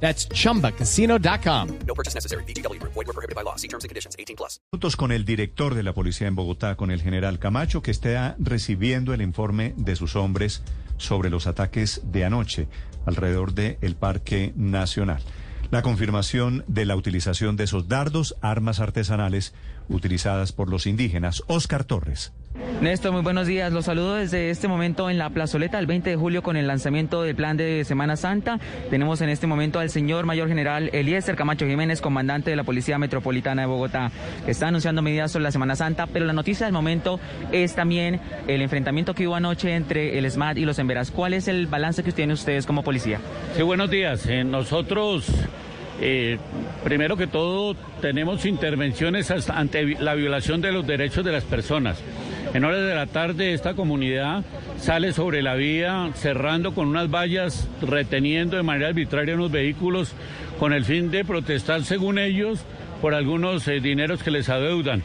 That's chumbacasino.com. No purchase necessary. BGW. Void were prohibited by law. See terms and conditions. 18 plus. Juntos con el director de la policía en Bogotá, con el general Camacho, que está recibiendo el informe de sus hombres sobre los ataques de anoche alrededor del Parque Nacional. La confirmación de la utilización de esos dardos, armas artesanales utilizadas por los indígenas. Oscar Torres. Néstor, muy buenos días. Los saludo desde este momento en la plazoleta el 20 de julio con el lanzamiento del plan de Semana Santa. Tenemos en este momento al señor mayor general Eliezer Camacho Jiménez, comandante de la Policía Metropolitana de Bogotá, que está anunciando medidas sobre la Semana Santa, pero la noticia del momento es también el enfrentamiento que hubo anoche entre el SMAT y los Emberas. ¿Cuál es el balance que tienen ustedes como policía? Sí, buenos días. Eh, nosotros eh, primero que todo, tenemos intervenciones ante la violación de los derechos de las personas. En horas de la tarde, esta comunidad sale sobre la vía cerrando con unas vallas, reteniendo de manera arbitraria unos vehículos con el fin de protestar, según ellos, por algunos eh, dineros que les adeudan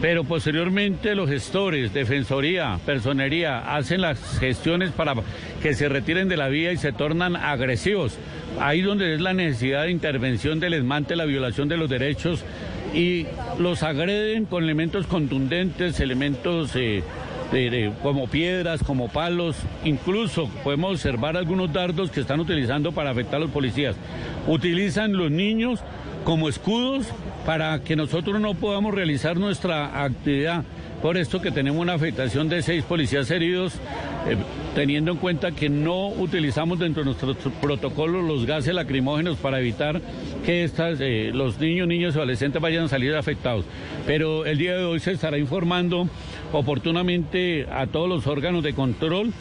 pero posteriormente los gestores, defensoría, personería, hacen las gestiones para que se retiren de la vía y se tornan agresivos. Ahí donde es la necesidad de intervención del esmante, la violación de los derechos y los agreden con elementos contundentes, elementos eh, como piedras, como palos, incluso podemos observar algunos dardos que están utilizando para afectar a los policías. Utilizan los niños como escudos para que nosotros no podamos realizar nuestra actividad. Por esto que tenemos una afectación de seis policías heridos, eh, teniendo en cuenta que no utilizamos dentro de nuestros protocolos los gases lacrimógenos para evitar que estas, eh, los niños, niños y adolescentes vayan a salir afectados. Pero el día de hoy se estará informando oportunamente a todos los órganos de control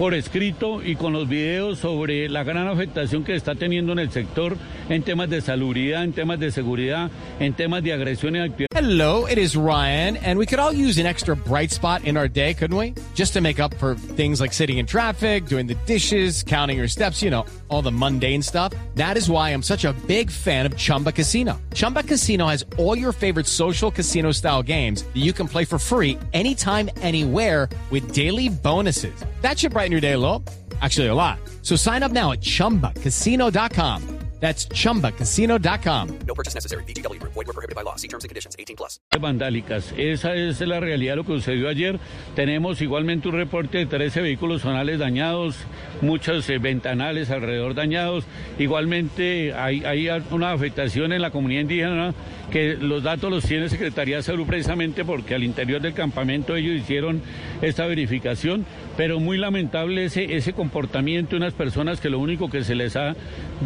por escrito y con los videos sobre la gran afectación que está teniendo en el sector en temas de salubridad, en temas de seguridad, en temas de actividad. Hello, it is Ryan, and we could all use an extra bright spot in our day, couldn't we? Just to make up for things like sitting in traffic, doing the dishes, counting your steps, you know, all the mundane stuff. That is why I'm such a big fan of Chumba Casino. Chumba Casino has all your favorite social casino style games that you can play for free anytime, anywhere with daily bonuses. That should brighten your day a little. Actually, a lot. So sign up now at chumbacasino.com. That's chumbacasino.com. No purchase necessary. BGW. Void were prohibited by law. See terms and conditions. 18 plus. Vandálicas. Esa es la realidad de lo que sucedió ayer. Tenemos igualmente un reporte de 13 vehículos zonales dañados, muchos eh, ventanales alrededor dañados. Igualmente hay, hay una afectación en la comunidad indígena que los datos los tiene Secretaría de Salud precisamente porque al interior del campamento ellos hicieron esta verificación, pero muy lamentable ese, ese comportamiento de unas personas que lo único que se les ha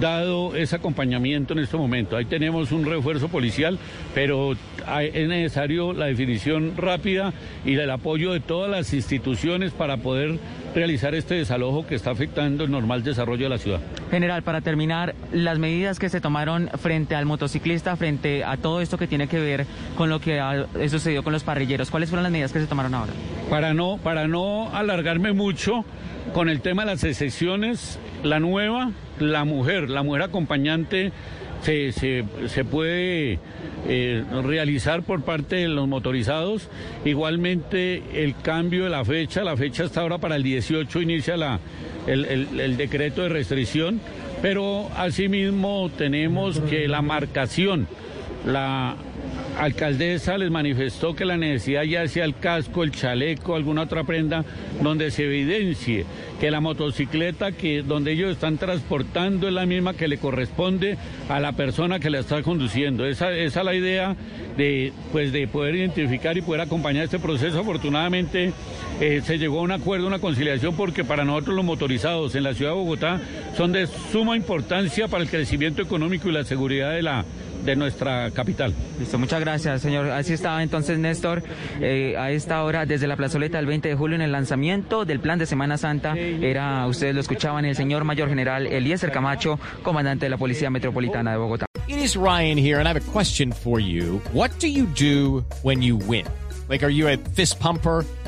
dado es acompañamiento en este momento. Ahí tenemos un refuerzo policial, pero es necesario la definición rápida y el apoyo de todas las instituciones para poder realizar este desalojo que está afectando el normal desarrollo de la ciudad. General, para terminar, las medidas que se tomaron frente al motociclista, frente a todo esto que tiene que ver con lo que ha sucedido con los parrilleros, ¿cuáles fueron las medidas que se tomaron ahora? Para no, para no alargarme mucho con el tema de las excepciones, la nueva, la mujer, la mujer acompañante se, se, puede eh, realizar por parte de los motorizados. Igualmente el cambio de la fecha, la fecha está ahora para el 18 inicia la, el, el decreto de restricción, pero asimismo tenemos que la marcación, la alcaldesa les manifestó que la necesidad ya sea el casco, el chaleco, alguna otra prenda, donde se evidencie que la motocicleta que donde ellos están transportando es la misma que le corresponde a la persona que la está conduciendo. Esa, es la idea de, pues, de poder identificar y poder acompañar este proceso. Afortunadamente eh, se llegó a un acuerdo, una conciliación, porque para nosotros los motorizados en la ciudad de Bogotá son de suma importancia para el crecimiento económico y la seguridad de la de nuestra capital. Listo, muchas gracias, señor. Así estaba entonces Néstor eh, a esta hora desde la plazoleta del 20 de julio en el lanzamiento del plan de Semana Santa. Era, ustedes lo escuchaban, el señor mayor general Eliezer Camacho, comandante de la Policía Metropolitana de Bogotá. is Ryan here, and I have a question for you. What do you do when you win? Like, are you a fist pumper?